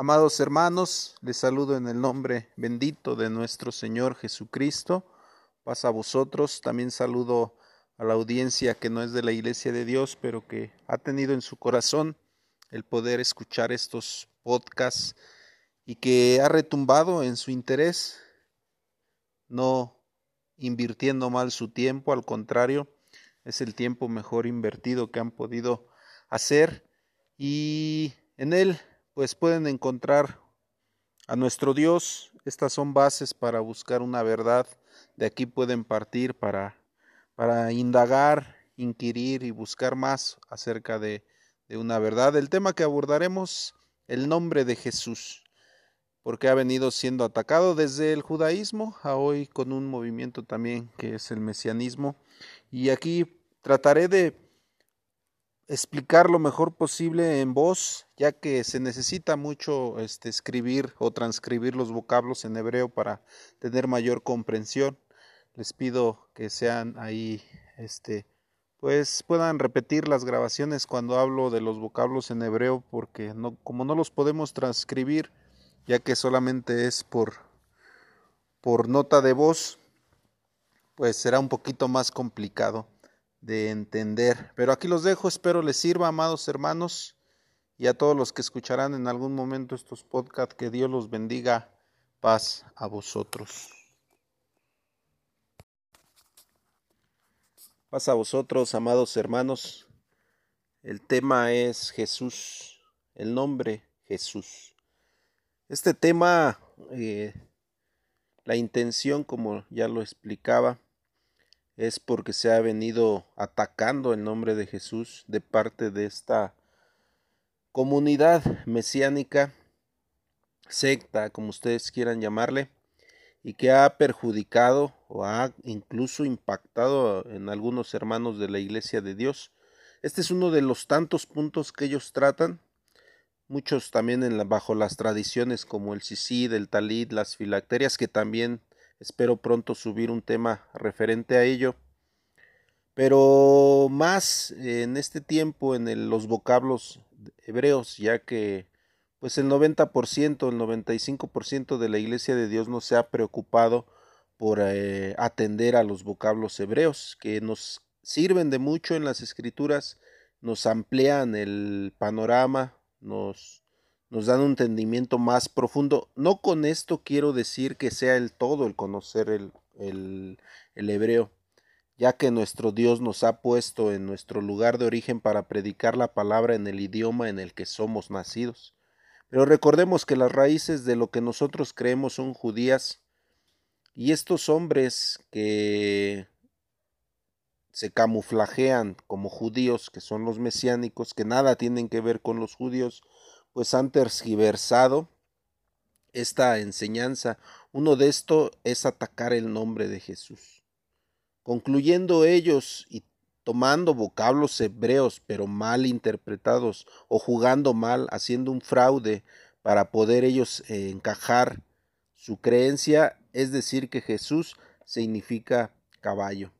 Amados hermanos, les saludo en el nombre bendito de nuestro Señor Jesucristo. Paz a vosotros. También saludo a la audiencia que no es de la Iglesia de Dios, pero que ha tenido en su corazón el poder escuchar estos podcasts y que ha retumbado en su interés, no invirtiendo mal su tiempo, al contrario, es el tiempo mejor invertido que han podido hacer y en él pues pueden encontrar a nuestro Dios. Estas son bases para buscar una verdad. De aquí pueden partir para, para indagar, inquirir y buscar más acerca de, de una verdad. El tema que abordaremos, el nombre de Jesús, porque ha venido siendo atacado desde el judaísmo a hoy con un movimiento también que es el mesianismo. Y aquí trataré de explicar lo mejor posible en voz, ya que se necesita mucho este, escribir o transcribir los vocablos en hebreo para tener mayor comprensión. Les pido que sean ahí, este, pues puedan repetir las grabaciones cuando hablo de los vocablos en hebreo, porque no, como no los podemos transcribir, ya que solamente es por, por nota de voz, pues será un poquito más complicado de entender. Pero aquí los dejo, espero les sirva, amados hermanos, y a todos los que escucharán en algún momento estos podcasts, que Dios los bendiga, paz a vosotros. Paz a vosotros, amados hermanos. El tema es Jesús, el nombre Jesús. Este tema, eh, la intención, como ya lo explicaba, es porque se ha venido atacando el nombre de Jesús de parte de esta comunidad mesiánica, secta, como ustedes quieran llamarle, y que ha perjudicado o ha incluso impactado en algunos hermanos de la Iglesia de Dios. Este es uno de los tantos puntos que ellos tratan, muchos también bajo las tradiciones como el sisid, el talid, las filacterias, que también Espero pronto subir un tema referente a ello. Pero más en este tiempo en los vocablos hebreos, ya que pues el 90%, el 95% de la iglesia de Dios no se ha preocupado por eh, atender a los vocablos hebreos, que nos sirven de mucho en las escrituras, nos amplían el panorama, nos nos dan un entendimiento más profundo. No con esto quiero decir que sea el todo el conocer el, el, hebreo, ya que nuestro Dios nos ha puesto en nuestro lugar de origen para predicar la palabra en el idioma en el que somos nacidos. Pero recordemos que las raíces de lo que nosotros creemos son judías, y estos hombres que se camuflajean como judíos, que son los mesiánicos, que nada tienen que ver con los judíos, pues han tergiversado esta enseñanza. Uno de esto es atacar el nombre de Jesús. Concluyendo ellos y tomando vocablos hebreos pero mal interpretados o jugando mal, haciendo un fraude para poder ellos eh, encajar su creencia, es decir, que Jesús significa caballo.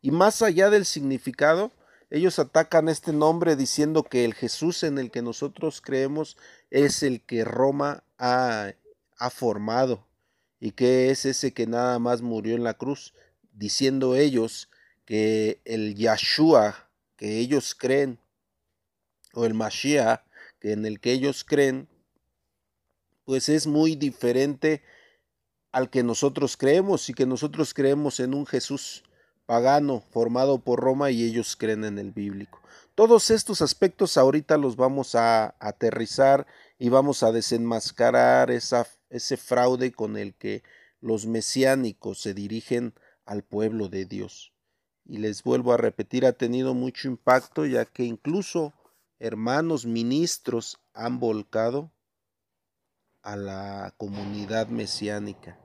Y más allá del significado, ellos atacan este nombre diciendo que el Jesús en el que nosotros creemos es el que Roma ha, formado y que es ese que nada más murió en la cruz, diciendo ellos que el Yahshua que ellos creen o el Mashiach que en el que ellos creen pues es muy diferente al que nosotros creemos y que nosotros creemos en un Jesús pagano formado por Roma y ellos creen en el bíblico. Todos estos aspectos ahorita los vamos a aterrizar y vamos a desenmascarar ese fraude con el que los mesiánicos se dirigen al pueblo de Dios. Y les vuelvo a repetir, ha tenido mucho impacto ya que incluso hermanos ministros han volcado a la comunidad mesiánica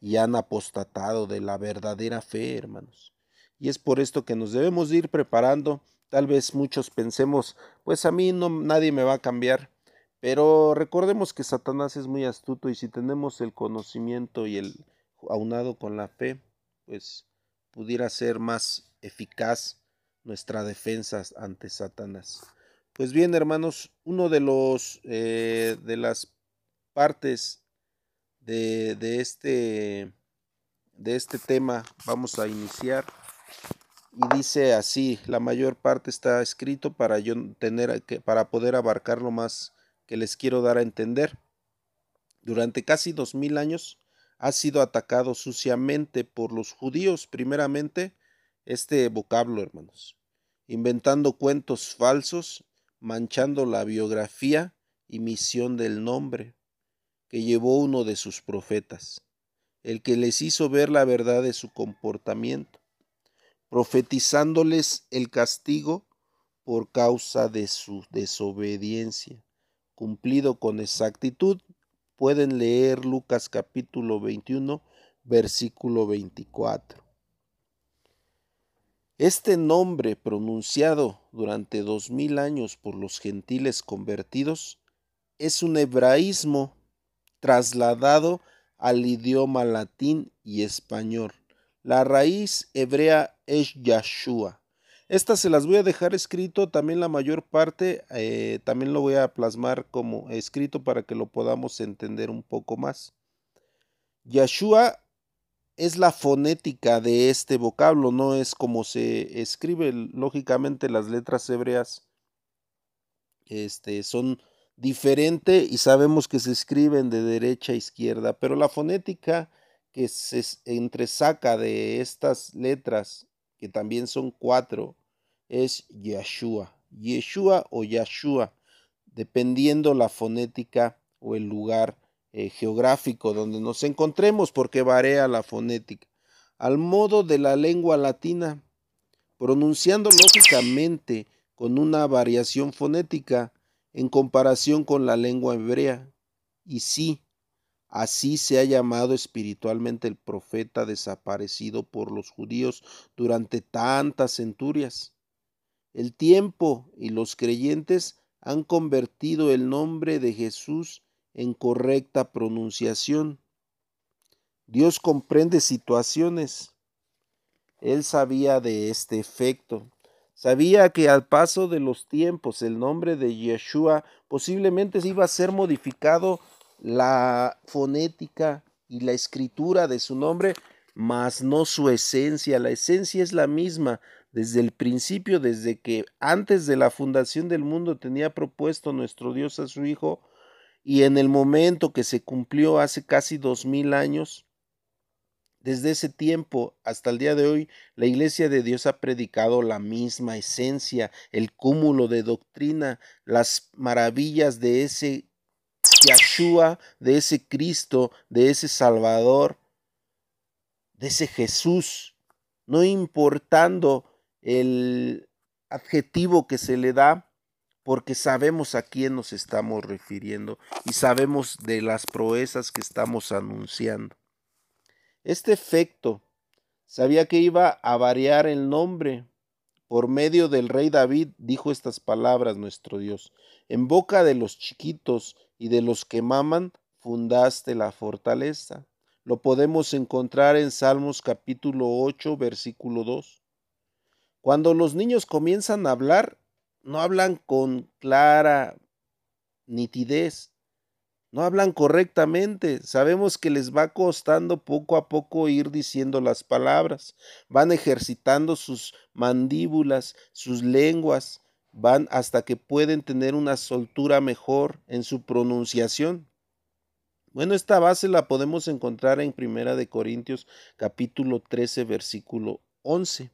y han apostatado de la verdadera fe, hermanos. Y es por esto que nos debemos ir preparando. Tal vez muchos pensemos, pues a mí no nadie me va a cambiar, pero recordemos que Satanás es muy astuto y si tenemos el conocimiento y el aunado con la fe, pues pudiera ser más eficaz nuestra defensa ante Satanás. Pues bien, hermanos, uno de los eh, de las partes de, de, este, de este tema vamos a iniciar. Y dice así, la mayor parte está escrito para yo tener para poder abarcar lo más que les quiero dar a entender. Durante casi dos mil años ha sido atacado suciamente por los judíos, primeramente, este vocablo, hermanos, inventando cuentos falsos, manchando la biografía y misión del nombre que llevó uno de sus profetas, el que les hizo ver la verdad de su comportamiento, profetizándoles el castigo por causa de su desobediencia, cumplido con exactitud. Pueden leer Lucas capítulo 21, versículo 24. Este nombre pronunciado durante dos mil años por los gentiles convertidos es un hebraísmo trasladado al idioma latín y español. La raíz hebrea es Yahshua. Estas se las voy a dejar escrito, también la mayor parte, eh, también lo voy a plasmar como escrito para que lo podamos entender un poco más. Yahshua es la fonética de este vocablo, no es como se escribe. Lógicamente las letras hebreas este, son diferentes y sabemos que se escriben de derecha a izquierda, pero la fonética que se entresaca de estas letras, que también son cuatro, es Yeshua, Yeshua o Yashua, dependiendo la fonética o el lugar eh, geográfico donde nos encontremos porque varía la fonética, al modo de la lengua latina, pronunciando lógicamente con una variación fonética en comparación con la lengua hebrea. Y sí, así se ha llamado espiritualmente el profeta desaparecido por los judíos durante tantas centurias. El tiempo y los creyentes han convertido el nombre de Jesús en correcta pronunciación. Dios comprende situaciones. Él sabía de este efecto. Sabía que al paso de los tiempos el nombre de Yeshua posiblemente iba a ser modificado la fonética y la escritura de su nombre, mas no su esencia. La esencia es la misma desde el principio, desde que antes de la fundación del mundo tenía propuesto nuestro Dios a su Hijo y en el momento que se cumplió hace casi dos mil años, desde ese tiempo hasta el día de hoy, la Iglesia de Dios ha predicado la misma esencia, el cúmulo de doctrina, las maravillas de ese Yahshua, de ese Cristo, de ese Salvador, de ese Jesús, no importando el adjetivo que se le da, porque sabemos a quién nos estamos refiriendo y sabemos de las proezas que estamos anunciando. Este efecto sabía que iba a variar el nombre. Por medio del rey David dijo estas palabras nuestro Dios. En boca de los chiquitos y de los que maman fundaste la fortaleza. Lo podemos encontrar en Salmos capítulo 8, versículo 2. Cuando los niños comienzan a hablar, no hablan con clara nitidez, no hablan correctamente. Sabemos que les va costando poco a poco ir diciendo las palabras. Van ejercitando sus mandíbulas, sus lenguas, van hasta que pueden tener una soltura mejor en su pronunciación. Bueno, esta base la podemos encontrar en Primera de Corintios capítulo 13 versículo 11.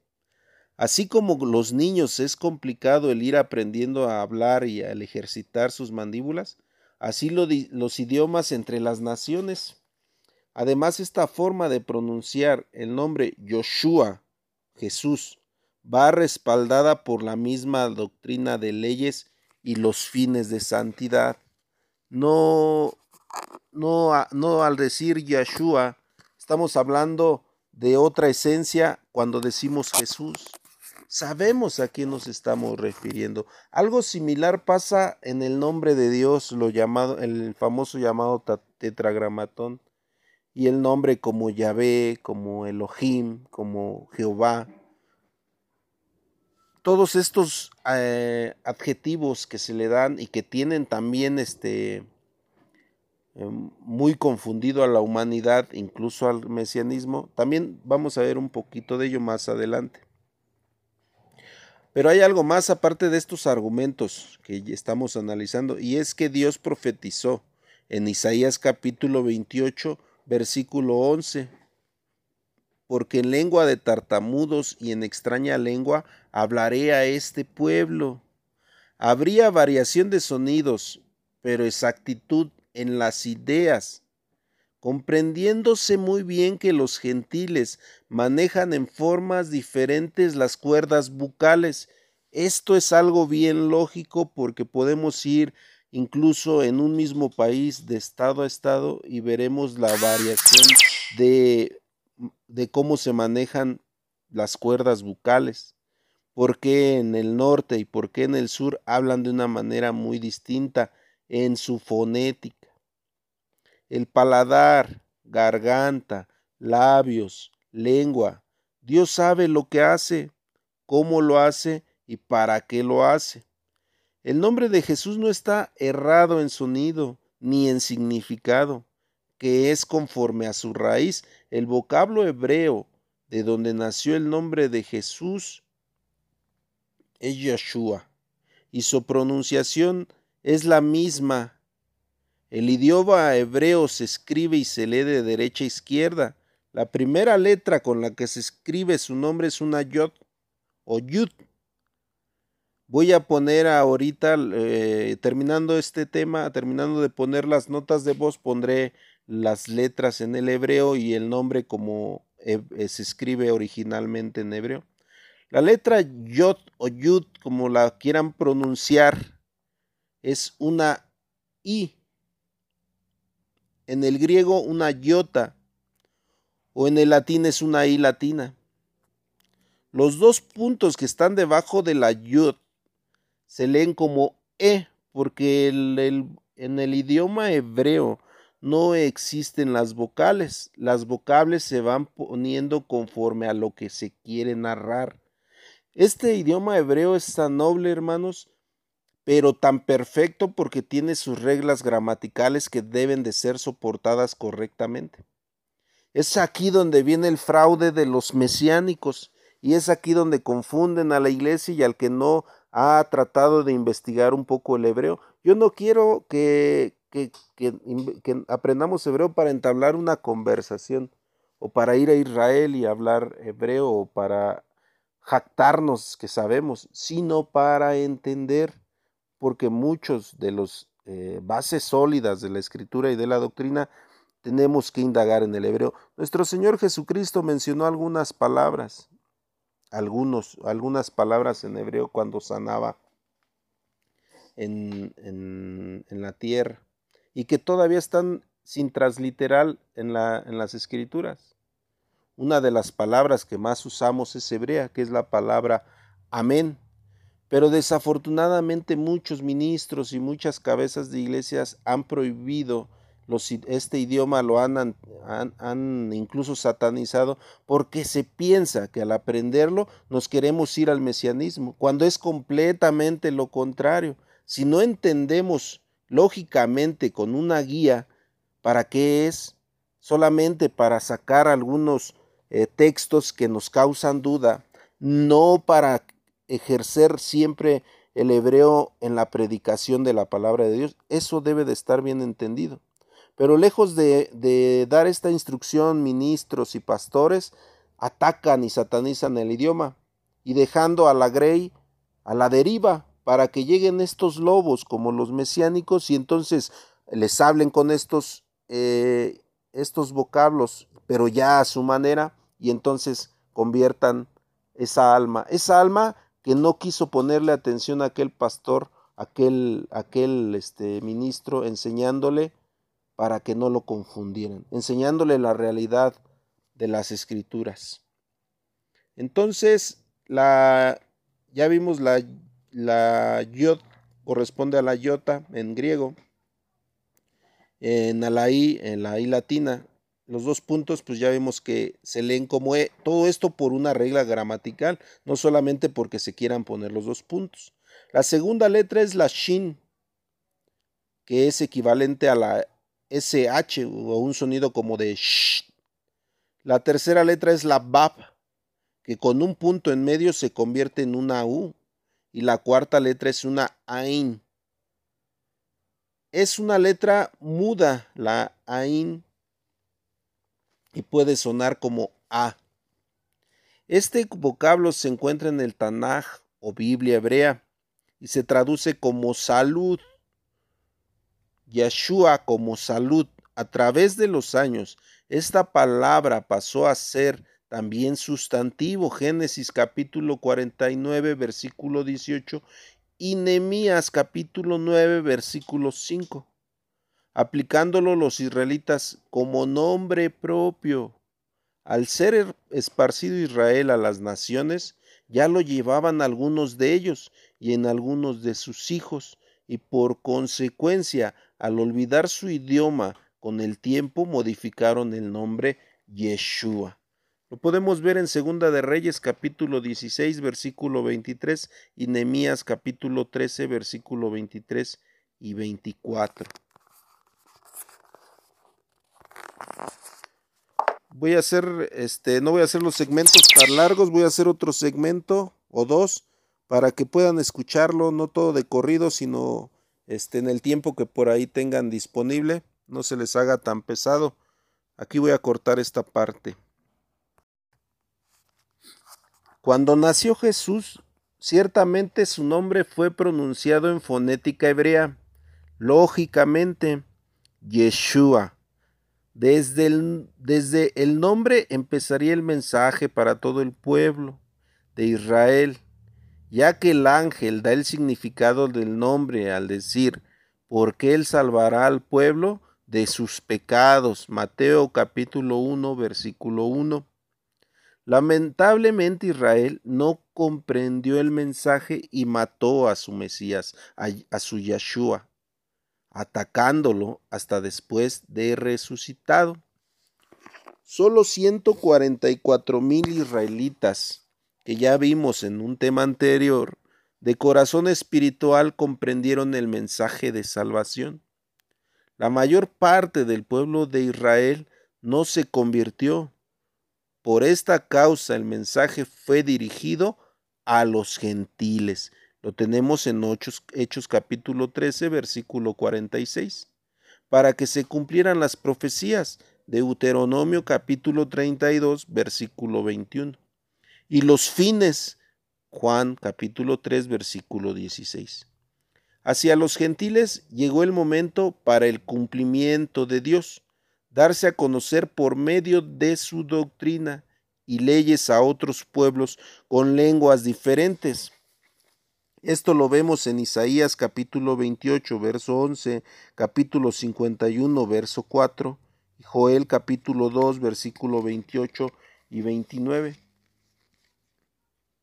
Así como los niños es complicado el ir aprendiendo a hablar y al ejercitar sus mandíbulas, así los idiomas entre las naciones. Además, esta forma de pronunciar el nombre Yoshua, Jesús, va respaldada por la misma doctrina de leyes y los fines de santidad. No, no, no al decir Yeshua, estamos hablando de otra esencia cuando decimos Jesús sabemos a quién nos estamos refiriendo. Algo similar pasa en el nombre de Dios, lo llamado, el famoso llamado tetragramatón, y el nombre como Yahvé, como Elohim, como Jehová. Todos estos eh, adjetivos que se le dan y que tienen también este muy confundido a la humanidad, incluso al mesianismo. También vamos a ver un poquito de ello más adelante. Pero hay algo más aparte de estos argumentos que estamos analizando, y es que Dios profetizó en Isaías capítulo 28, versículo 11, porque en lengua de tartamudos y en extraña lengua hablaré a este pueblo. Habría variación de sonidos, pero exactitud en las ideas comprendiéndose muy bien que los gentiles manejan en formas diferentes las cuerdas bucales. Esto es algo bien lógico porque podemos ir incluso en un mismo país de estado a estado y veremos la variación de, de cómo se manejan las cuerdas bucales. ¿Por qué en el norte y por qué en el sur hablan de una manera muy distinta en su fonética? El paladar, garganta, labios, lengua. Dios sabe lo que hace, cómo lo hace y para qué lo hace. El nombre de Jesús no está errado en sonido ni en significado, que es conforme a su raíz. El vocablo hebreo de donde nació el nombre de Jesús es Yeshua, y su pronunciación es la misma el idioma hebreo se escribe y se lee de derecha a izquierda. La primera letra con la que se escribe su nombre es una yod o yud. Voy a poner ahorita, eh, terminando este tema, terminando de poner las notas de voz, pondré las letras en el hebreo y el nombre como eh, se escribe originalmente en hebreo. La letra yod o yud, como la quieran pronunciar, es una i en el griego una iota o en el latín es una i latina. Los dos puntos que están debajo de la yod se leen como e porque en el idioma hebreo no existen las vocales. Las vocales se van poniendo conforme a lo que se quiere narrar. Este idioma hebreo es tan noble, hermanos, pero tan perfecto porque tiene sus reglas gramaticales que deben de ser soportadas correctamente. Es aquí donde viene el fraude de los mesiánicos y es aquí donde confunden a la iglesia y al que no ha tratado de investigar un poco el hebreo. Yo no quiero que, que, que aprendamos hebreo para entablar una conversación o para ir a Israel y hablar hebreo o para jactarnos que sabemos, sino para entender porque muchos de los eh, bases sólidas de la escritura y de la doctrina tenemos que indagar en el hebreo. Nuestro Señor Jesucristo mencionó algunas palabras, algunos, algunas palabras en hebreo cuando sanaba en, la tierra y que todavía están sin transliteral en, en las escrituras. Una de las palabras que más usamos es hebrea, que es la palabra amén. Pero desafortunadamente muchos ministros y muchas cabezas de iglesias han prohibido este idioma, lo han, han, incluso satanizado porque se piensa que al aprenderlo nos queremos ir al mesianismo, cuando es completamente lo contrario. Si no entendemos lógicamente con una guía para qué es, solamente para sacar algunos eh, textos que nos causan duda, no para ejercer siempre el hebreo en la predicación de la palabra de Dios. Eso debe de estar bien entendido. Pero lejos de, dar esta instrucción, ministros y pastores atacan y satanizan el idioma y dejando a la grey a la deriva para que lleguen estos lobos como los mesiánicos y entonces les hablen con estos, eh, estos vocablos, pero ya a su manera y entonces conviertan esa alma. Esa alma que no quiso ponerle atención a aquel pastor, aquel, aquel este, ministro, enseñándole para que no lo confundieran, enseñándole la realidad de las escrituras. Entonces, la, ya vimos la, la corresponde a la iota en griego, en la i, en la i latina, los dos puntos, pues ya vemos que se leen como E. Todo esto por una regla gramatical, no solamente porque se quieran poner los dos puntos. La segunda letra es la Shin, que es equivalente a la SH o un sonido como de sh. La tercera letra es la BAP, que con un punto en medio se convierte en una U. Y la cuarta letra es una AIN. Es una letra muda, la AIN, y puede sonar como A. Este vocablo se encuentra en el Tanaj o Biblia hebrea y se traduce como salud. Yeshua como salud. A través de los años, esta palabra pasó a ser también sustantivo. Génesis capítulo 49, versículo 18 y Nehemías capítulo 9, versículo 5, aplicándolo los israelitas como nombre propio. Al ser esparcido Israel a las naciones, ya lo llevaban algunos de ellos y en algunos de sus hijos, y por consecuencia, al olvidar su idioma, con el tiempo modificaron el nombre Yeshua. Lo podemos ver en Segunda de Reyes capítulo 16 versículo 23 y Nehemías capítulo 13 versículo 23 y 24. Voy a hacer este no voy a hacer los segmentos tan largos, voy a hacer otro segmento o dos para que puedan escucharlo no todo de corrido, sino este en el tiempo que por ahí tengan disponible, no se les haga tan pesado. Aquí voy a cortar esta parte. Cuando nació Jesús, ciertamente su nombre fue pronunciado en fonética hebrea, lógicamente, Yeshua. Desde el, desde el nombre empezaría el mensaje para todo el pueblo de Israel, ya que el ángel da el significado del nombre al decir, porque él salvará al pueblo de sus pecados. Mateo capítulo 1, versículo 1. Lamentablemente Israel no comprendió el mensaje y mató a su Mesías, a, su Yeshua, atacándolo hasta después de resucitado. Solo 144 mil israelitas, que ya vimos en un tema anterior, de corazón espiritual comprendieron el mensaje de salvación. La mayor parte del pueblo de Israel no se convirtió, por esta causa el mensaje fue dirigido a los gentiles. Lo tenemos en Hechos, capítulo 13, versículo 46. Para que se cumplieran las profecías. de Deuteronomio capítulo 32, versículo 21. Y los fines. Juan capítulo 3, versículo 16. Hacia los gentiles llegó el momento para el cumplimiento de Dios darse a conocer por medio de su doctrina y leyes a otros pueblos con lenguas diferentes. Esto lo vemos en Isaías capítulo 28, verso 11, capítulo 51, verso 4, y Joel capítulo 2, versículo 28 y 29.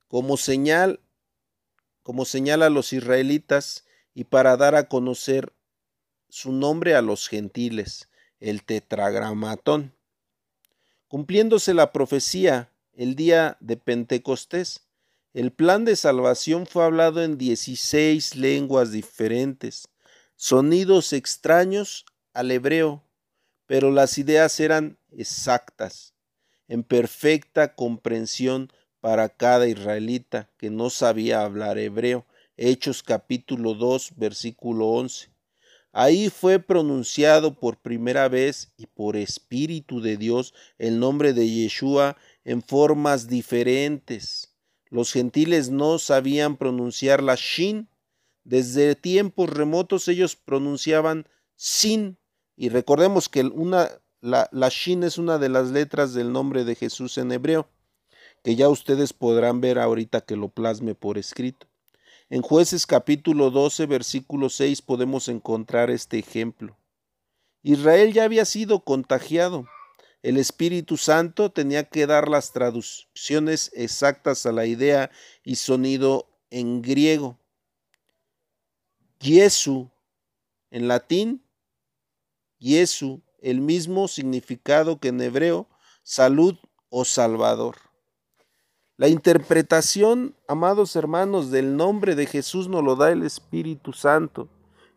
Como señal, como señal a los israelitas y para dar a conocer su nombre a los gentiles el tetragramatón. Cumpliéndose la profecía el día de Pentecostés, el plan de salvación fue hablado en 16 lenguas diferentes, sonidos extraños al hebreo, pero las ideas eran exactas, en perfecta comprensión para cada israelita que no sabía hablar hebreo. Hechos capítulo 2, versículo 11. Ahí fue pronunciado por primera vez y por Espíritu de Dios el nombre de Yeshua en formas diferentes. Los gentiles no sabían pronunciar la Shin. Desde tiempos remotos ellos pronunciaban Sin. Y recordemos que una, la, la Shin es una de las letras del nombre de Jesús en hebreo, que ya ustedes podrán ver ahorita que lo plasme por escrito. En jueces capítulo 12, versículo 6 podemos encontrar este ejemplo. Israel ya había sido contagiado. El Espíritu Santo tenía que dar las traducciones exactas a la idea y sonido en griego. Jesu, en latín, Jesu, el mismo significado que en hebreo, salud o salvador. La interpretación, amados hermanos, del nombre de Jesús nos lo da el Espíritu Santo.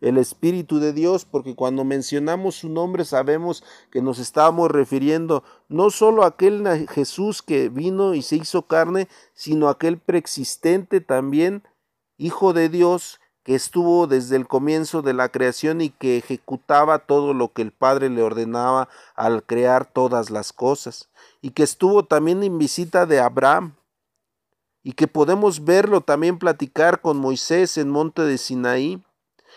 El Espíritu de Dios, porque cuando mencionamos su nombre sabemos que nos estamos refiriendo no solo a aquel Jesús que vino y se hizo carne, sino a aquel preexistente también, Hijo de Dios, que estuvo desde el comienzo de la creación y que ejecutaba todo lo que el Padre le ordenaba al crear todas las cosas, y que estuvo también en visita de Abraham, y que podemos verlo también platicar con Moisés en monte de Sinaí,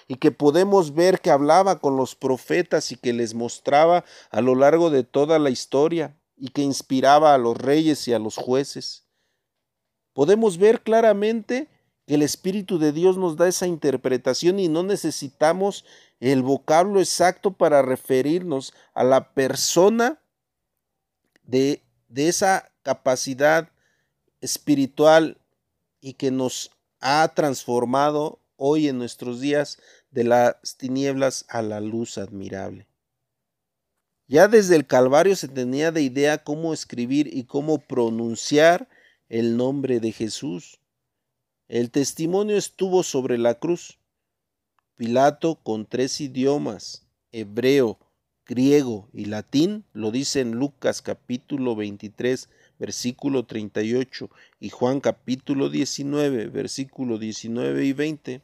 y que podemos ver que hablaba con los profetas y que les mostraba a lo largo de toda la historia y que inspiraba a los reyes y a los jueces. Podemos ver claramente que el Espíritu de Dios nos da esa interpretación y no necesitamos el vocablo exacto para referirnos a la persona de, de esa capacidad espiritual y que nos ha transformado hoy en nuestros días de las tinieblas a la luz admirable. Ya desde el Calvario se tenía de idea cómo escribir y cómo pronunciar el nombre de Jesús. El testimonio estuvo sobre la cruz. Pilato con tres idiomas, hebreo, griego y latín, lo dice en Lucas capítulo 23, versículo 38 y Juan capítulo 19, versículo 19 y 20.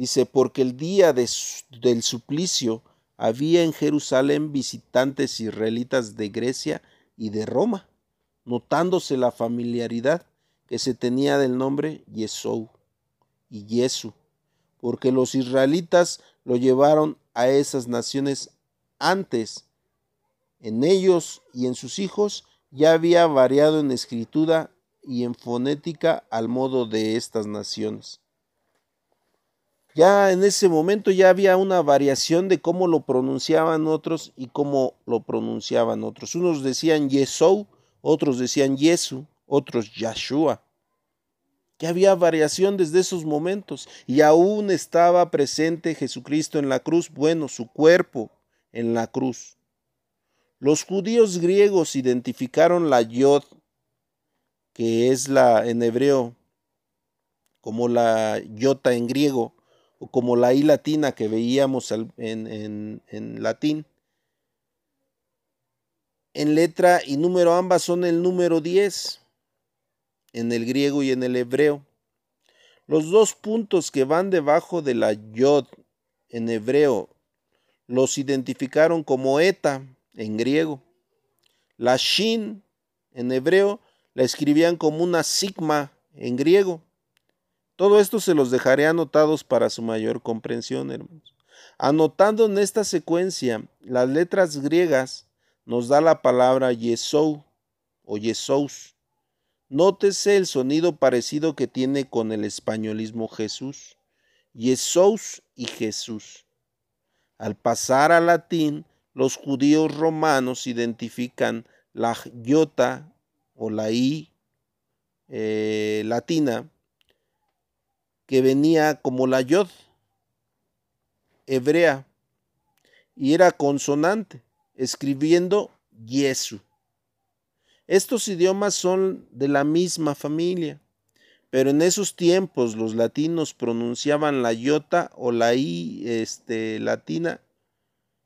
Dice, porque el día del suplicio había en Jerusalén visitantes israelitas de Grecia y de Roma, notándose la familiaridad que se tenía del nombre Yesou y Yesu, porque los israelitas lo llevaron a esas naciones antes. En ellos y en sus hijos ya había variado en escritura y en fonética al modo de estas naciones. Ya en ese momento ya había una variación de cómo lo pronunciaban otros y cómo lo pronunciaban otros. Unos decían Yesou, otros decían Yesu, otros Yahshua. Ya había variación desde esos momentos y aún estaba presente Jesucristo en la cruz, bueno, su cuerpo en la cruz. Los judíos griegos identificaron la yod, que es la en hebreo, como la yota en griego, o como la I latina que veíamos en, en latín. En letra y número ambas son el número 10 en el griego y en el hebreo. Los dos puntos que van debajo de la yod en hebreo los identificaron como eta en griego. La shin en hebreo la escribían como una sigma en griego. Todo esto se los dejaré anotados para su mayor comprensión, hermanos. Anotando en esta secuencia las letras griegas, nos da la palabra Yesou o Yesous. Nótese el sonido parecido que tiene con el españolismo Jesús. Yesous y Jesús. Al pasar al latín, los judíos romanos identifican la iota o la i eh, latina que venía como la yod hebrea y era consonante, escribiendo Yesu. Estos idiomas son de la misma familia, pero en esos tiempos los latinos pronunciaban la iota o la i este, latina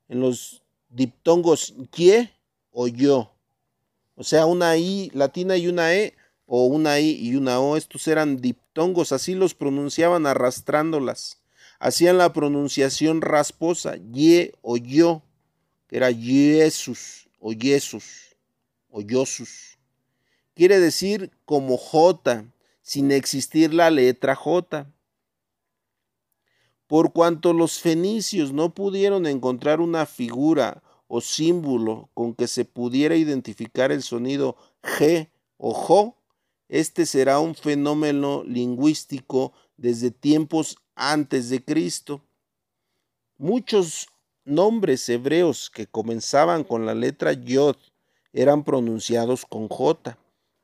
en los diptongos ye o yo. O sea, una i latina y una e o una i y una o. Estos eran diptongos, así los pronunciaban arrastrándolas. Hacían la pronunciación rasposa, ye o yo, que era Jesús o Jesús o Yosus. Quiere decir como J, sin existir la letra J. Por cuanto los fenicios no pudieron encontrar una figura o símbolo con que se pudiera identificar el sonido G o JO, este será un fenómeno lingüístico desde tiempos antes de Cristo. Muchos nombres hebreos que comenzaban con la letra Yod eran pronunciados con J.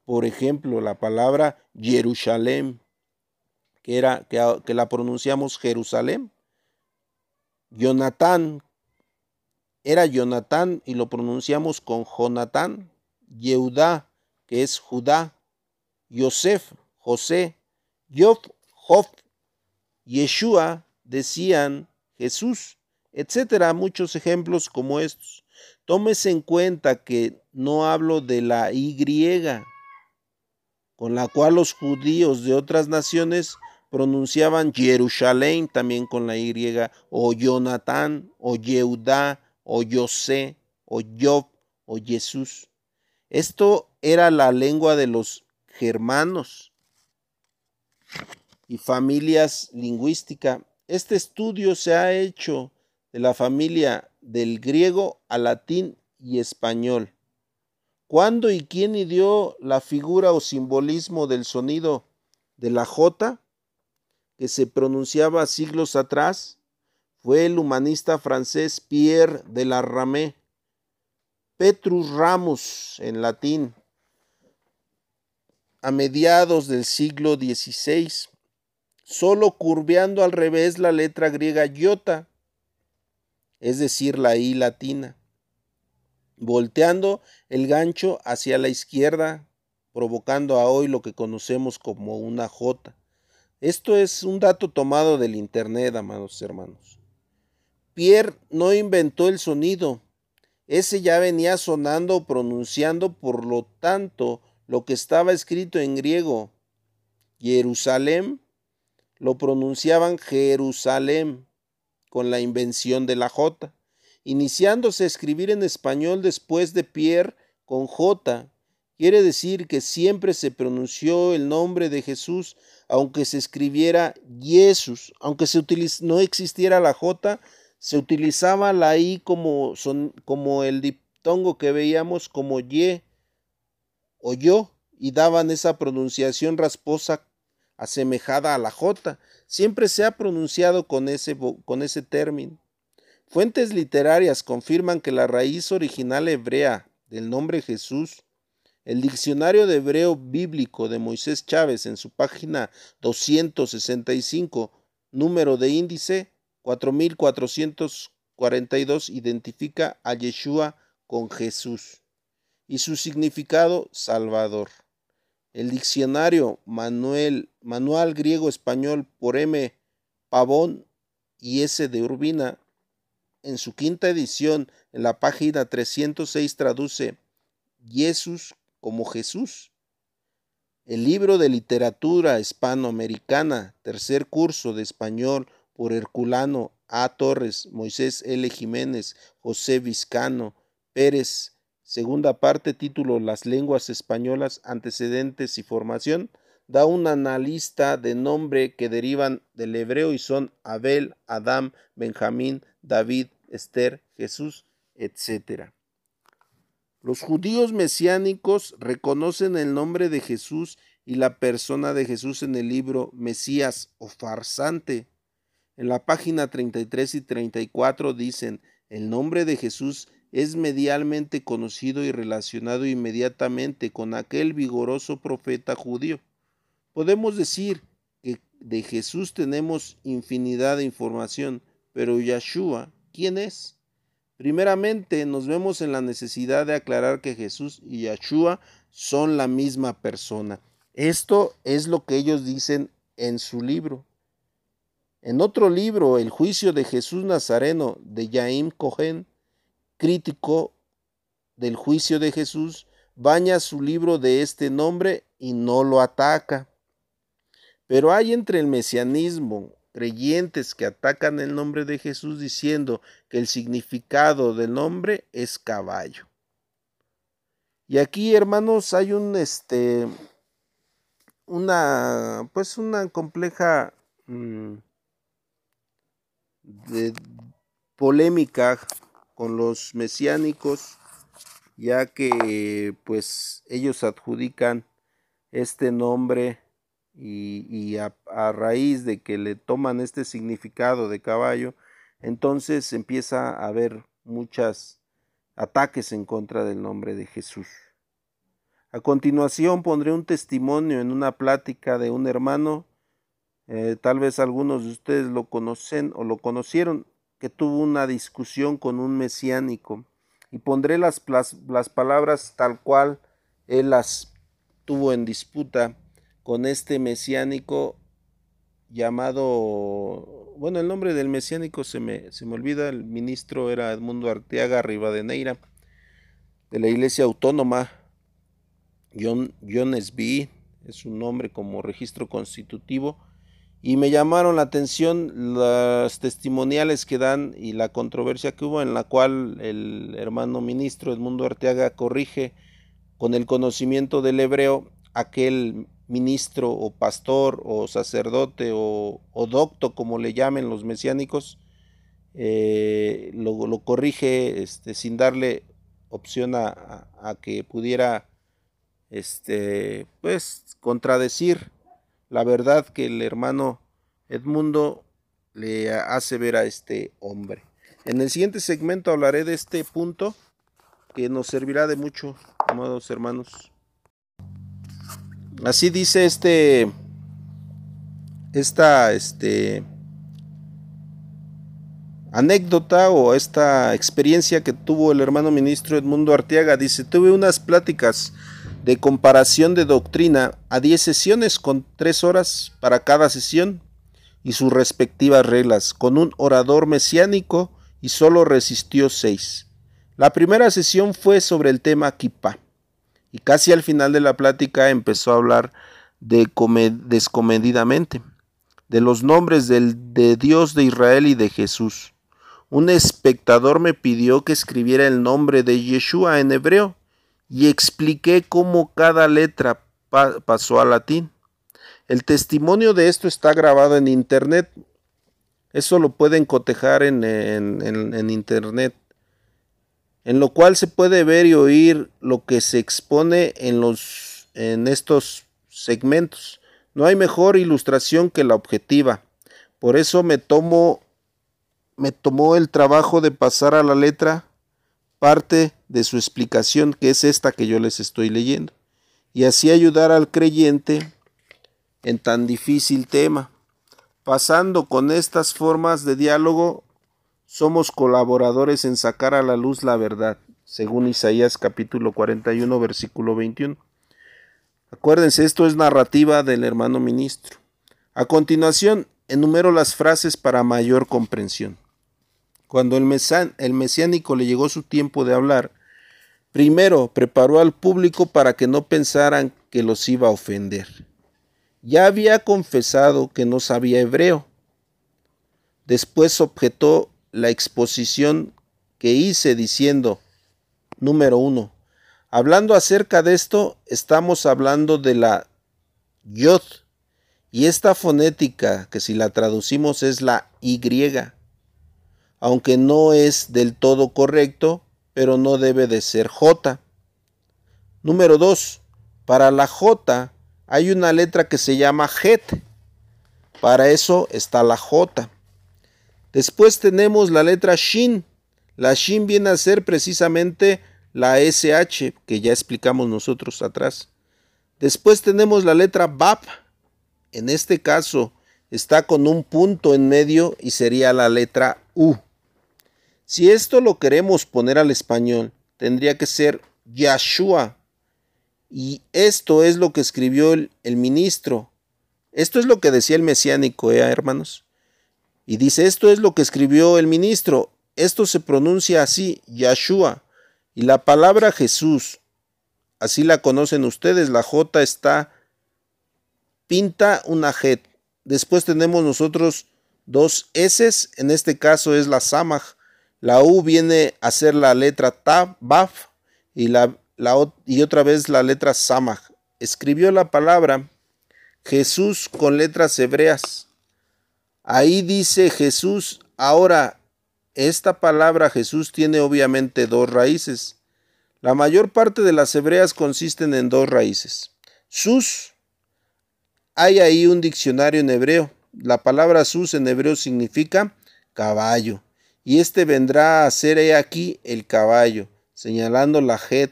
Por ejemplo, la palabra Jerusalén, que, era, que, que la pronunciamos Jerusalén. Jonatán, era Jonatán y lo pronunciamos con Jonatán. Yehudá, que es Judá. Yosef, José. Yof, Jof. Yeshua decían Jesús, etcétera, muchos ejemplos como estos. Tómese en cuenta que no hablo de la Y, con la cual los judíos de otras naciones pronunciaban Jerusalén también con la Y, o Jonatán, o Yehudá, o José, o Job, o Jesús. Esto era la lengua de los germanos y familias lingüísticas. Este estudio se ha hecho de la familia del griego al latín y español. ¿Cuándo y quién dio la figura o simbolismo del sonido de la J que se pronunciaba siglos atrás? Fue el humanista francés Pierre de la Ramée, Petrus Ramus en latín, a mediados del siglo XVI, solo curveando al revés la letra griega iota, es decir, la I latina, volteando el gancho hacia la izquierda, provocando a hoy lo que conocemos como una J. Esto es un dato tomado del Internet, amados hermanos. Pierre no inventó el sonido, ese ya venía sonando, pronunciando, por lo tanto, lo que estaba escrito en griego, Jerusalén, lo pronunciaban Jerusalén con la invención de la J, iniciándose a escribir en español después de Pierre con J. Quiere decir que siempre se pronunció el nombre de Jesús, aunque se escribiera Jesús, aunque se no existiera la J, se utilizaba la I como, son, como el diptongo que veíamos como Y o yo, y daban esa pronunciación rasposa asemejada a la J. Siempre se ha pronunciado con ese, con ese término. Fuentes literarias confirman que la raíz original hebrea del nombre Jesús, el diccionario de hebreo bíblico de Moisés Chávez en su página 265, número de índice 4442, identifica a Yeshua con Jesús y su significado Salvador. El diccionario Manuel, Manual Griego Español por M. Pavón y S. de Urbina, en su quinta edición, en la página 306, traduce Jesús como Jesús. El libro de literatura hispanoamericana, tercer curso de español por Herculano A. Torres, Moisés L. Jiménez, José Vizcano, Pérez, segunda parte, título Las lenguas españolas, antecedentes y formación, da un analista de nombre que derivan del hebreo y son Abel, Adán, Benjamín, David, Esther, Jesús, etc. Los judíos mesiánicos reconocen el nombre de Jesús y la persona de Jesús en el libro Mesías o farsante. En la página 33 y 34 dicen, el nombre de Jesús es medialmente conocido y relacionado inmediatamente con aquel vigoroso profeta judío. Podemos decir que de Jesús tenemos infinidad de información, pero Yahshua, ¿quién es? Primeramente nos vemos en la necesidad de aclarar que Jesús y Yahshua son la misma persona. Esto es lo que ellos dicen en su libro. En otro libro, El juicio de Jesús Nazareno, de Yaim Cohen, crítico del juicio de Jesús, baña su libro de este nombre y no lo ataca. Pero hay entre el mesianismo creyentes que atacan el nombre de Jesús diciendo que el significado del nombre es caballo. Y aquí, hermanos, hay un este una pues una compleja mm, polémica con los mesiánicos, ya que pues ellos adjudican este nombre y, a, raíz de que le toman este significado de caballo, entonces empieza a haber muchos ataques en contra del nombre de Jesús. A continuación pondré un testimonio en una plática de un hermano, eh, tal vez algunos de ustedes lo conocen o lo conocieron, que tuvo una discusión con un mesiánico y pondré las, las, palabras tal cual él las tuvo en disputa con este mesiánico llamado bueno, el nombre del mesiánico se me, se me olvida, el ministro era Edmundo Arteaga Rivadeneira, de la Iglesia Autónoma, John, John S.B., es su nombre como registro constitutivo, y me llamaron la atención las testimoniales que dan y la controversia que hubo en la cual el hermano ministro Edmundo Arteaga corrige con el conocimiento del hebreo aquel ministro o pastor o sacerdote o, docto, como le llamen los mesiánicos, eh, lo, corrige este, sin darle opción a, que pudiera este, pues, contradecir la verdad que el hermano Edmundo le hace ver a este hombre. En el siguiente segmento hablaré de este punto que nos servirá de mucho, amados hermanos. Así dice este, esta, este, anécdota o esta experiencia que tuvo el hermano ministro Edmundo Arteaga. Dice, tuve unas pláticas de comparación de doctrina a 10 sesiones con 3 horas para cada sesión y sus respectivas reglas, con un orador mesiánico y solo resistió 6. La primera sesión fue sobre el tema Kippah y casi al final de la plática empezó a hablar de descomedidamente de los nombres del, de Dios de Israel y de Jesús. Un espectador me pidió que escribiera el nombre de Yeshua en hebreo y expliqué cómo cada letra pasó a latín. El testimonio de esto está grabado en internet. Eso lo pueden cotejar en, en internet en lo cual se puede ver y oír lo que se expone en, los, en estos segmentos. No hay mejor ilustración que la objetiva. Por eso me tomo me tomó el trabajo de pasar a la letra parte de su explicación, que es esta que yo les estoy leyendo, y así ayudar al creyente en tan difícil tema. Pasando con estas formas de diálogo, somos colaboradores en sacar a la luz la verdad, según Isaías capítulo 41, versículo 21. Acuérdense, esto es narrativa del hermano ministro. A continuación, enumero las frases para mayor comprensión. Cuando el, el mesiánico le llegó su tiempo de hablar, primero preparó al público para que no pensaran que los iba a ofender. Ya había confesado que no sabía hebreo. Después objetó la exposición que hice diciendo, número uno, hablando acerca de esto, estamos hablando de la yod, y esta fonética, que si la traducimos es la Y, aunque no es del todo correcto, pero no debe de ser J. Número 2. Para la J hay una letra que se llama Het. Para eso está la J. Después tenemos la letra Shin. La Shin viene a ser precisamente la SH que ya explicamos nosotros atrás. Después tenemos la letra BAP. En este caso está con un punto en medio y sería la letra U. Si esto lo queremos poner al español, tendría que ser Yahshua. Y esto es lo que escribió el, ministro. Esto es lo que decía el mesiánico, ¿eh, hermanos? Y dice, esto es lo que escribió el ministro. Esto se pronuncia así, Yahshua. Y la palabra Jesús, así la conocen ustedes, la J está pinta una J. Después tenemos nosotros dos S, en este caso es la Samaj. La U viene a ser la letra Ta, Baf, y, la, la, y otra vez la letra Samaj. Escribió la palabra Jesús con letras hebreas. Ahí dice Jesús, ahora, esta palabra Jesús tiene obviamente dos raíces. La mayor parte de las hebreas consisten en dos raíces. Sus, hay ahí un diccionario en hebreo. La palabra sus en hebreo significa caballo. Y este vendrá a ser he aquí el caballo, señalando la jet.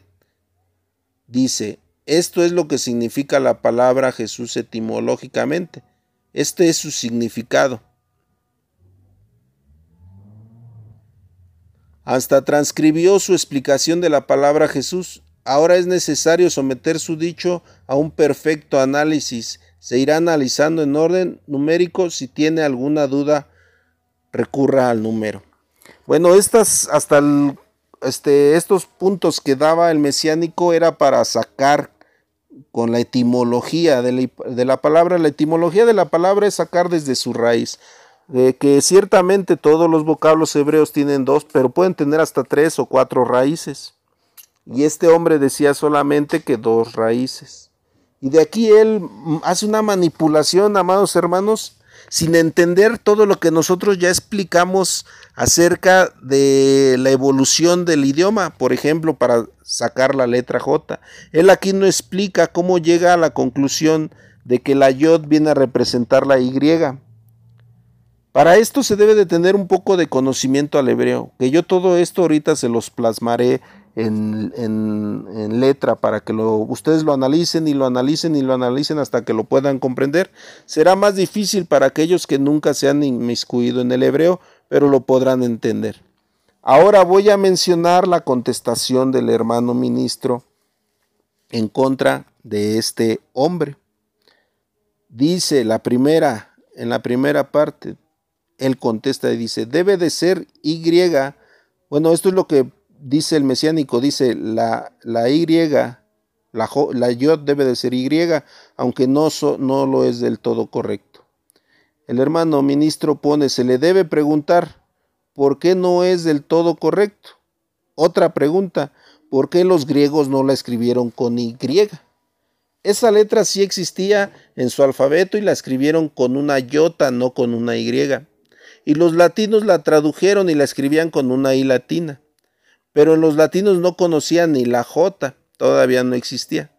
Dice, esto es lo que significa la palabra Jesús etimológicamente. Este es su significado. Hasta transcribió su explicación de la palabra Jesús. Ahora es necesario someter su dicho a un perfecto análisis. Se irá analizando en orden numérico si tiene alguna duda recurra al número. Bueno, estas hasta este, estos puntos que daba el mesiánico era para sacar con la etimología de la, de la, palabra. La etimología de la palabra es sacar desde su raíz. Que ciertamente todos los vocablos hebreos tienen dos, pero pueden tener hasta tres o cuatro raíces. Y este hombre decía solamente que dos raíces. Y de aquí él hace una manipulación, amados hermanos, sin entender todo lo que nosotros ya explicamos acerca de la evolución del idioma, por ejemplo, para sacar la letra J. Él aquí no explica cómo llega a la conclusión de que la yod viene a representar la Y. Para esto se debe de tener un poco de conocimiento al hebreo, que yo todo esto ahorita se los plasmaré en, letra para que lo, ustedes lo analicen y lo analicen y lo analicen hasta que lo puedan comprender. Será más difícil para aquellos que nunca se han inmiscuido en el hebreo, pero lo podrán entender. Ahora voy a mencionar la contestación del hermano ministro en contra de este hombre. Dice la primera, en la primera parte, él contesta y dice, debe de ser Y. Bueno, esto es lo que dice el mesiánico, dice la, la Y, la, la yod debe de ser Y, aunque no, no lo es del todo correcto. El hermano ministro pone, se le debe preguntar, ¿por qué no es del todo correcto? Otra pregunta, ¿por qué los griegos no la escribieron con Y? Esa letra sí existía en su alfabeto y la escribieron con una yota, no con una Y. Y los latinos la tradujeron y la escribían con una I latina pero los latinos no conocían ni la J, todavía no existía.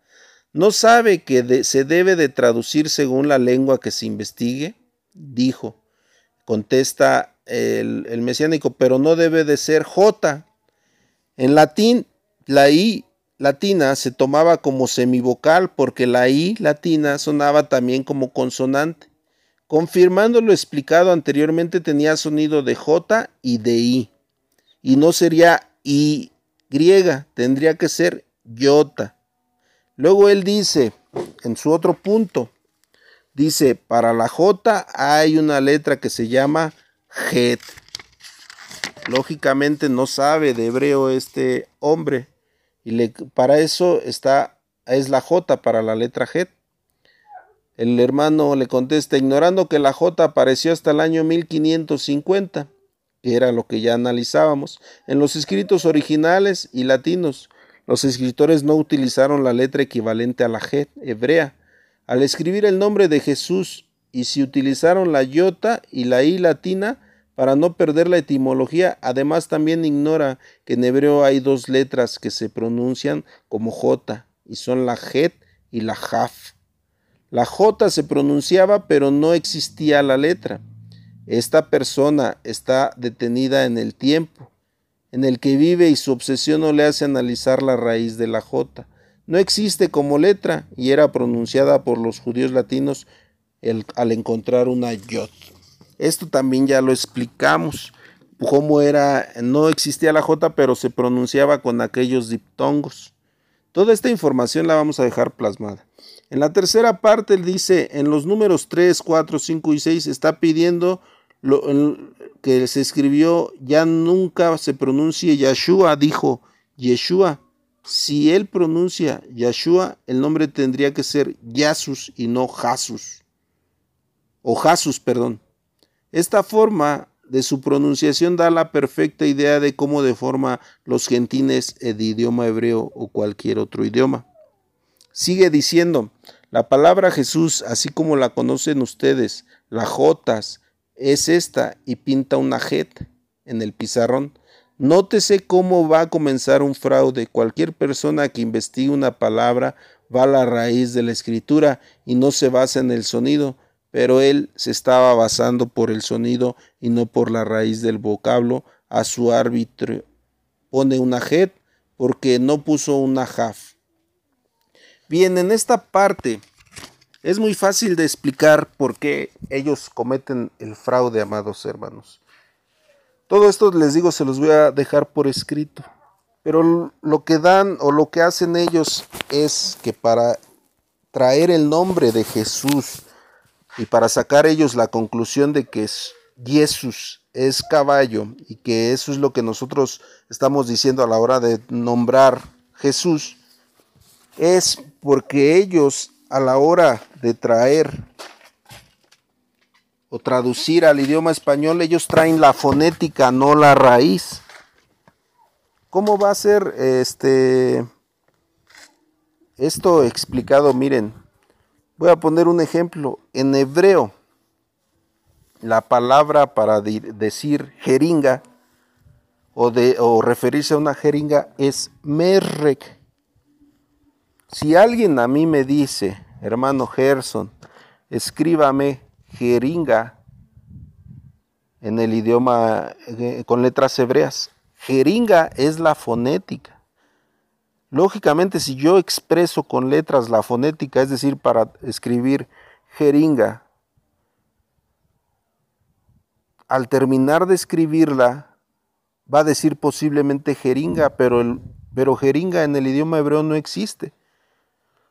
¿No sabe que se debe de traducir según la lengua que se investigue? Dijo. Contesta el, el mesiánico, pero no debe de ser J. En latín, la I latina se tomaba como semivocal porque la I latina sonaba también como consonante. Confirmando lo explicado anteriormente, tenía sonido de J y de I, y no sería y griega, tendría que ser yota. Luego él dice, en su otro punto, dice, para la J hay una letra que se llama Het. Lógicamente no sabe de hebreo este hombre y le, para eso está es la J para la letra Het. El hermano le contesta, ignorando que la J apareció hasta el año 1550 era lo que ya analizábamos. En los escritos originales y latinos, los escritores no utilizaron la letra equivalente a la G hebrea al escribir el nombre de Jesús y si utilizaron la iota y la i latina para no perder la etimología, además también ignora que en hebreo hay dos letras que se pronuncian como J y son la Het y la Jaf. La J se pronunciaba pero no existía la letra. Esta persona está detenida en el tiempo en el que vive y su obsesión no le hace analizar la raíz de la J. No existe como letra y era pronunciada por los judíos latinos al encontrar una yod. Esto también ya lo explicamos, cómo era, no existía la J, pero se pronunciaba con aquellos diptongos. Toda esta información la vamos a dejar plasmada. En la tercera parte él dice, en los números 3, 4, 5 y 6 está pidiendo lo, que se escribió ya nunca se pronuncie Yeshua, dijo Yeshua. Si él pronuncia Yeshua, el nombre tendría que ser Yasus y no Jasus. O Jasus, perdón. Esta forma de su pronunciación da la perfecta idea de cómo deforma los gentiles el idioma hebreo o cualquier otro idioma. Sigue diciendo, la palabra Jesús, así como la conocen ustedes, la Jotas, es esta y pinta una jet en el pizarrón. Nótese cómo va a comenzar un fraude. Cualquier persona que investigue una palabra va a la raíz de la escritura y no se basa en el sonido, pero él se estaba basando por el sonido y no por la raíz del vocablo. A su árbitro pone una jet porque no puso una jaf. Bien, en esta parte es muy fácil de explicar por qué ellos cometen el fraude, amados hermanos. Todo esto les digo, se los voy a dejar por escrito. Pero lo que dan o lo que hacen ellos es que para traer el nombre de Jesús y para sacar ellos la conclusión de que es Jesús es caballo y que eso es lo que nosotros estamos diciendo a la hora de nombrar Jesús, es porque ellos a la hora de traer o traducir al idioma español, ellos traen la fonética, no la raíz. ¿Cómo va a ser este esto explicado? Miren, voy a poner un ejemplo. En hebreo, la palabra para decir jeringa o, o referirse a una jeringa es merrek. Si alguien a mí me dice, hermano Gerson, escríbame jeringa en el idioma eh, con letras hebreas. Jeringa es la fonética. Lógicamente, si yo expreso con letras la fonética, es decir, para escribir jeringa, al terminar de escribirla, va a decir posiblemente jeringa, pero, pero jeringa en el idioma hebreo no existe.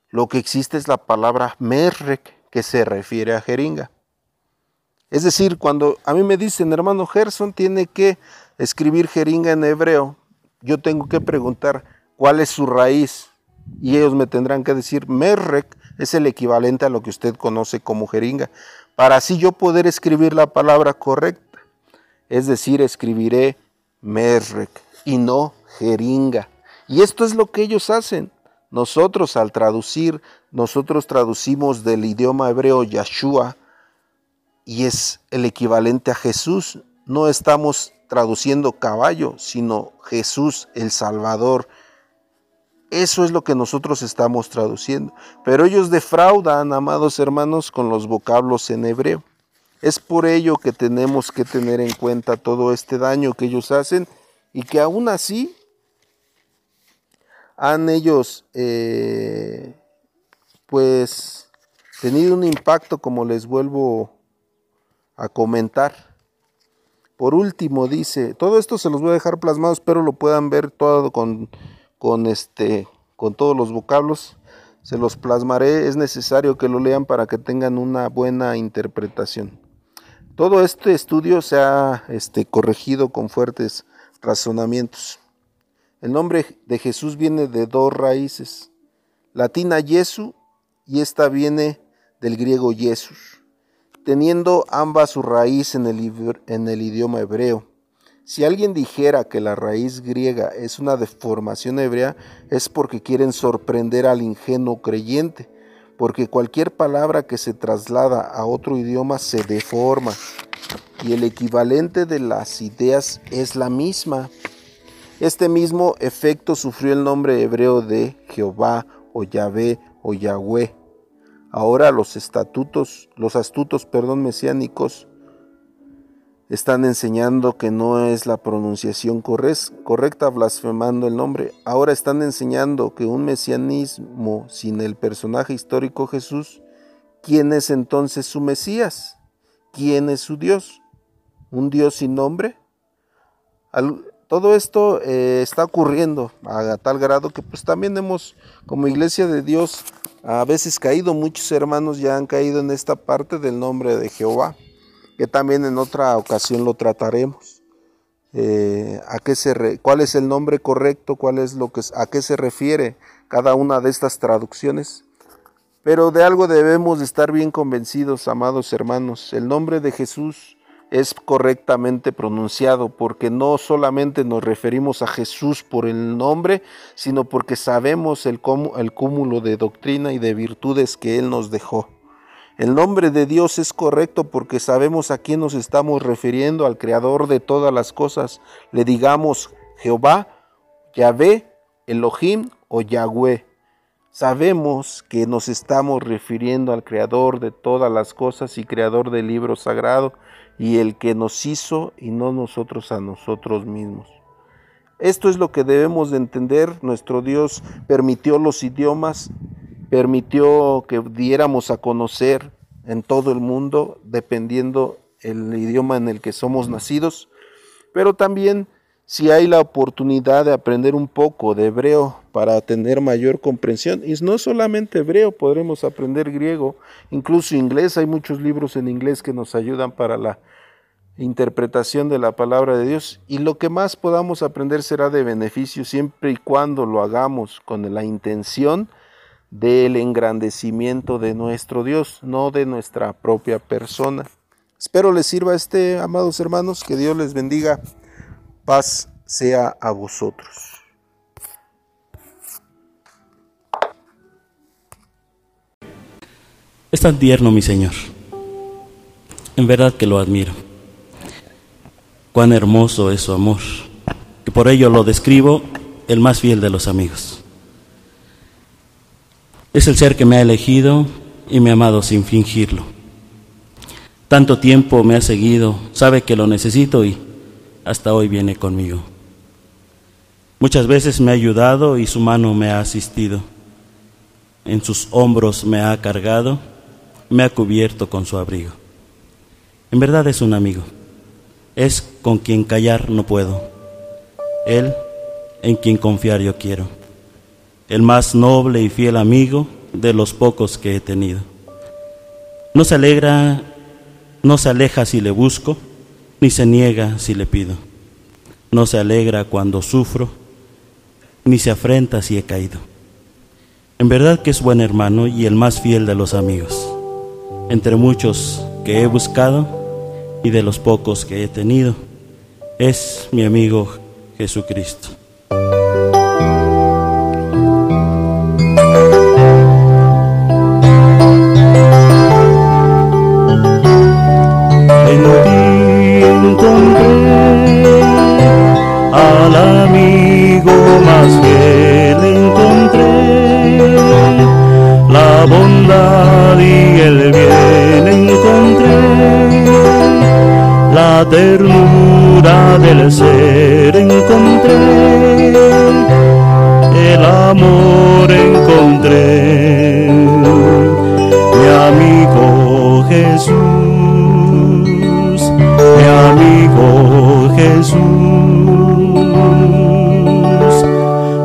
Lo que existe es la palabra merrek, que se refiere a jeringa. Es decir, cuando a mí me dicen, hermano Gerson, tiene que escribir jeringa en hebreo, yo tengo que preguntar cuál es su raíz. Y ellos me tendrán que decir, merrek es el equivalente a lo que usted conoce como jeringa, para así yo poder escribir la palabra correcta. Es decir, escribiré merrek y no jeringa. Y esto es lo que ellos hacen. Nosotros al traducir, nosotros traducimos del idioma hebreo Yahshua y es el equivalente a Jesús. No estamos traduciendo caballo, sino Jesús el Salvador. Eso es lo que nosotros estamos traduciendo. Pero ellos defraudan, amados hermanos, con los vocablos en hebreo. Es por ello que tenemos que tener en cuenta todo este daño que ellos hacen y que aún así han ellos eh, pues tenido un impacto como les vuelvo a comentar. Por último dice, todo esto se los voy a dejar plasmados, espero lo puedan ver todo con, con, este, con todos los vocablos. Se los plasmaré, es necesario que lo lean para que tengan una buena interpretación. Todo este estudio se ha este, corregido con fuertes razonamientos. El nombre de Jesús viene de dos raíces, latina Jesu y esta viene del griego Jesús, teniendo ambas su raíz en el, en el idioma hebreo. Si alguien dijera que la raíz griega es una deformación hebrea, es porque quieren sorprender al ingenuo creyente, porque cualquier palabra que se traslada a otro idioma se deforma, y el equivalente de las ideas es la misma. Este mismo efecto sufrió el nombre hebreo de Jehová o Yahvé o Yahweh. Ahora los estatutos, los astutos, perdón, mesiánicos están enseñando que no es la pronunciación correcta, blasfemando el nombre. Ahora están enseñando que un mesianismo sin el personaje histórico Jesús, ¿quién es entonces su Mesías? ¿Quién es su Dios? ¿Un Dios sin nombre? Todo esto eh, está ocurriendo a, tal grado que pues también hemos como iglesia de Dios a veces caído, muchos hermanos ya han caído en esta parte del nombre de Jehová, que también en otra ocasión lo trataremos. Eh, a qué se cuál es el nombre correcto, cuál es lo que a qué se refiere cada una de estas traducciones. Pero de algo debemos de estar bien convencidos, amados hermanos. El nombre de Jesús es correctamente pronunciado, porque no solamente nos referimos a Jesús por el nombre, sino porque sabemos el, el cúmulo de doctrina y de virtudes que Él nos dejó. El nombre de Dios es correcto porque sabemos a quién nos estamos refiriendo, al Creador de todas las cosas. Le digamos Jehová, Yahvé, Elohim o Yahweh. Sabemos que nos estamos refiriendo al Creador de todas las cosas y Creador del libro sagrado y el que nos hizo y no nosotros a nosotros mismos. Esto es lo que debemos de entender. Nuestro Dios permitió los idiomas, permitió que diéramos a conocer en todo el mundo, dependiendo el idioma en el que somos nacidos, pero también si hay la oportunidad de aprender un poco de hebreo para tener mayor comprensión, y no solamente hebreo, podremos aprender griego, incluso inglés, hay muchos libros en inglés que nos ayudan para la interpretación de la palabra de Dios y lo que más podamos aprender será de beneficio siempre y cuando lo hagamos con la intención del engrandecimiento de nuestro Dios, no de nuestra propia persona. Espero les sirva este, amados hermanos, que Dios les bendiga. Paz sea a vosotros. Es tan tierno, mi Señor. En verdad que lo admiro. Cuán hermoso es su amor, que por ello lo describo el más fiel de los amigos. Es el ser que me ha elegido y me ha amado sin fingirlo. Tanto tiempo me ha seguido, sabe que lo necesito y hasta hoy viene conmigo. Muchas veces me ha ayudado y su mano me ha asistido. En sus hombros me ha cargado me ha cubierto con su abrigo. En verdad es un amigo, es con quien callar no puedo, él en quien confiar yo quiero, el más noble y fiel amigo de los pocos que he tenido. No se alegra, no se aleja si le busco, ni se niega si le pido. No se alegra cuando sufro, ni se afrenta si he caído. En verdad que es buen hermano y el más fiel de los amigos entre muchos que he buscado y de los pocos que he tenido, es mi amigo Jesucristo. Del ser encontré, el amor encontré, mi amigo Jesús, mi amigo Jesús.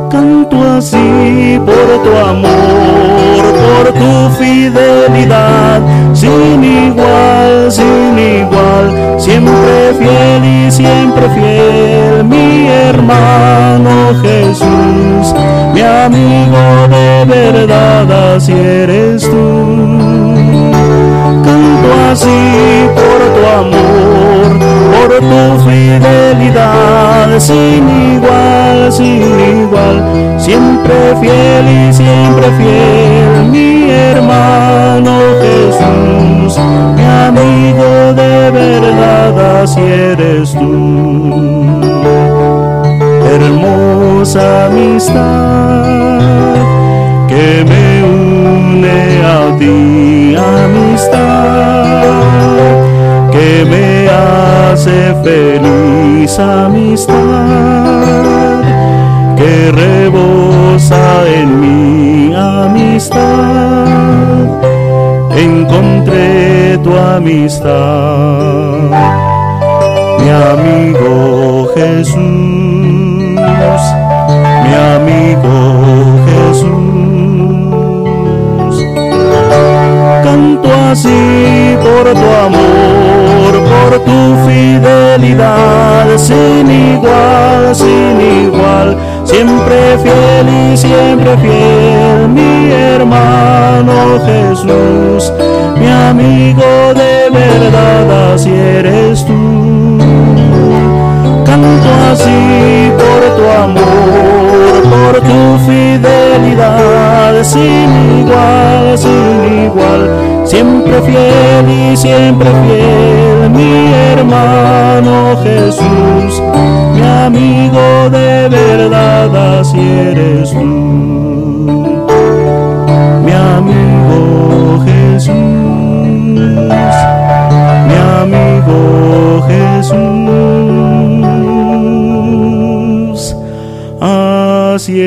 Canto así por tu amor, por tu fidelidad, sin igual, siempre fiel y siempre fiel, mi hermano Jesús, mi amigo de verdad, así eres tú. Canto así por tu amor, por tu fidelidad, sin igual, sin igual, siempre fiel y siempre fiel, mi hermano Jesús, mi amigo de verdad, así eres tú. Hermosa amistad que me une a ti, amistad que me hace feliz, amistad que rebosa en mi amistad encontré tu amistad, mi amigo Jesús, mi amigo Jesús. Así por tu amor, por tu fidelidad, sin igual, sin igual siempre fiel y siempre fiel, mi hermano Jesús, mi amigo de verdad, así eres tú. Canto así por tu amor, por tu fidelidad, sin igual, sin igual, siempre fiel y siempre fiel, mi hermano Jesús mi amigo de verdad, así eres tú. Mi amigo Jesús, mi amigo Jesús, así